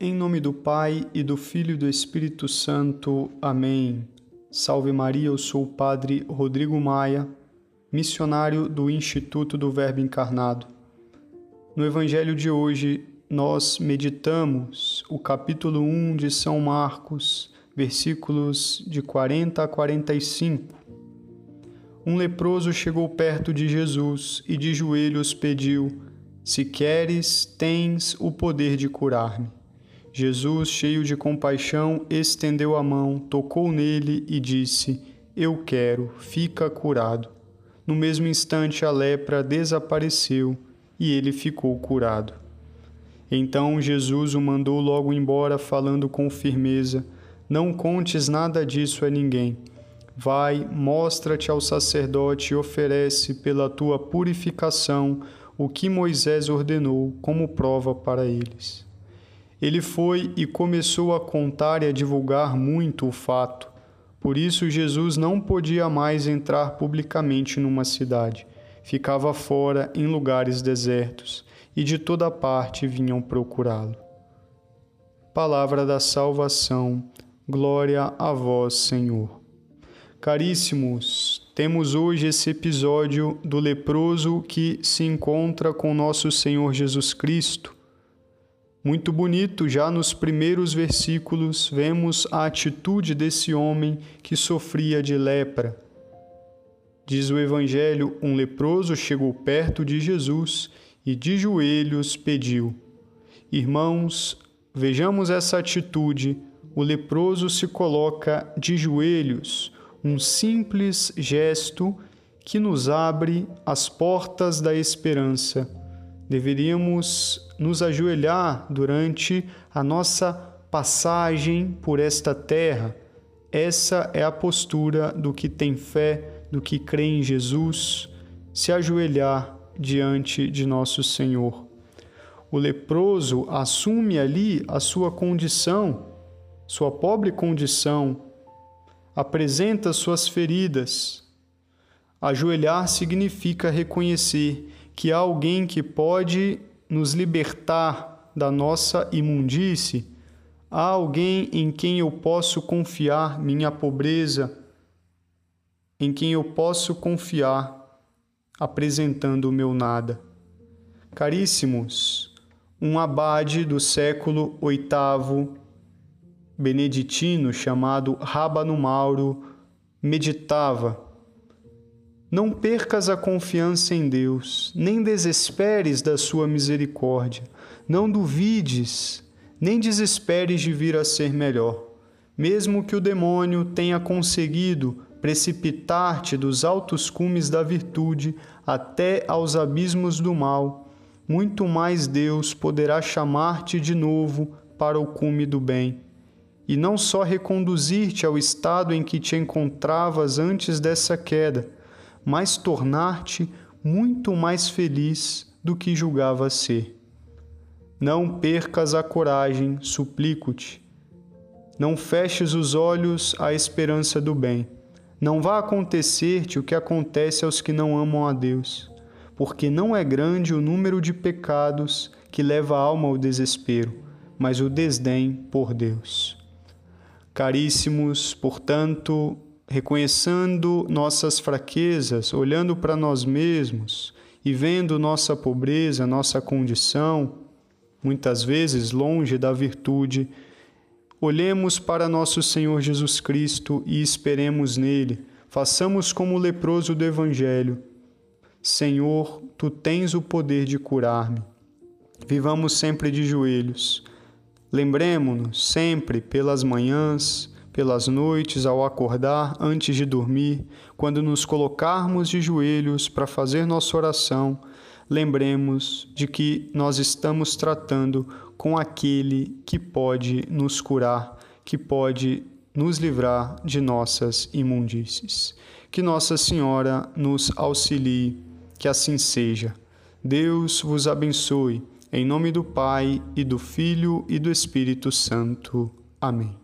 Em nome do Pai e do Filho e do Espírito Santo. Amém. Salve Maria, eu sou o Padre Rodrigo Maia, missionário do Instituto do Verbo Encarnado. No Evangelho de hoje, nós meditamos o capítulo 1 de São Marcos, versículos de 40 a 45. Um leproso chegou perto de Jesus e de joelhos pediu: Se queres, tens o poder de curar-me. Jesus, cheio de compaixão, estendeu a mão, tocou nele e disse: Eu quero, fica curado. No mesmo instante, a lepra desapareceu e ele ficou curado. Então Jesus o mandou logo embora, falando com firmeza: Não contes nada disso a ninguém. Vai, mostra-te ao sacerdote e oferece pela tua purificação o que Moisés ordenou como prova para eles. Ele foi e começou a contar e a divulgar muito o fato. Por isso, Jesus não podia mais entrar publicamente numa cidade. Ficava fora em lugares desertos, e de toda parte vinham procurá-lo. Palavra da salvação, glória a vós, Senhor. Caríssimos, temos hoje esse episódio do leproso que se encontra com nosso Senhor Jesus Cristo muito bonito, já nos primeiros versículos, vemos a atitude desse homem que sofria de lepra. Diz o Evangelho: um leproso chegou perto de Jesus e de joelhos pediu. Irmãos, vejamos essa atitude. O leproso se coloca de joelhos, um simples gesto que nos abre as portas da esperança deveríamos nos ajoelhar durante a nossa passagem por esta terra. Essa é a postura do que tem fé, do que crê em Jesus, se ajoelhar diante de nosso Senhor. O leproso assume ali a sua condição, sua pobre condição, apresenta suas feridas. Ajoelhar significa reconhecer que há alguém que pode nos libertar da nossa imundície, há alguém em quem eu posso confiar minha pobreza, em quem eu posso confiar apresentando o meu nada. Caríssimos, um abade do século VIII beneditino chamado Rábano Mauro meditava não percas a confiança em Deus, nem desesperes da sua misericórdia. Não duvides, nem desesperes de vir a ser melhor. Mesmo que o demônio tenha conseguido precipitar-te dos altos cumes da virtude até aos abismos do mal, muito mais Deus poderá chamar-te de novo para o cume do bem, e não só reconduzir-te ao estado em que te encontravas antes dessa queda, mas tornar-te muito mais feliz do que julgava ser. Não percas a coragem, suplico-te. Não feches os olhos à esperança do bem. Não vá acontecer-te o que acontece aos que não amam a Deus, porque não é grande o número de pecados que leva a alma ao desespero, mas o desdém por Deus. Caríssimos, portanto, reconhecendo nossas fraquezas, olhando para nós mesmos e vendo nossa pobreza, nossa condição, muitas vezes longe da virtude, olhemos para nosso Senhor Jesus Cristo e esperemos nele. Façamos como o leproso do Evangelho. Senhor, tu tens o poder de curar-me. Vivamos sempre de joelhos. Lembremos-nos sempre pelas manhãs, pelas noites ao acordar, antes de dormir, quando nos colocarmos de joelhos para fazer nossa oração, lembremos de que nós estamos tratando com aquele que pode nos curar, que pode nos livrar de nossas imundícies. Que Nossa Senhora nos auxilie, que assim seja. Deus vos abençoe. Em nome do Pai, e do Filho e do Espírito Santo. Amém.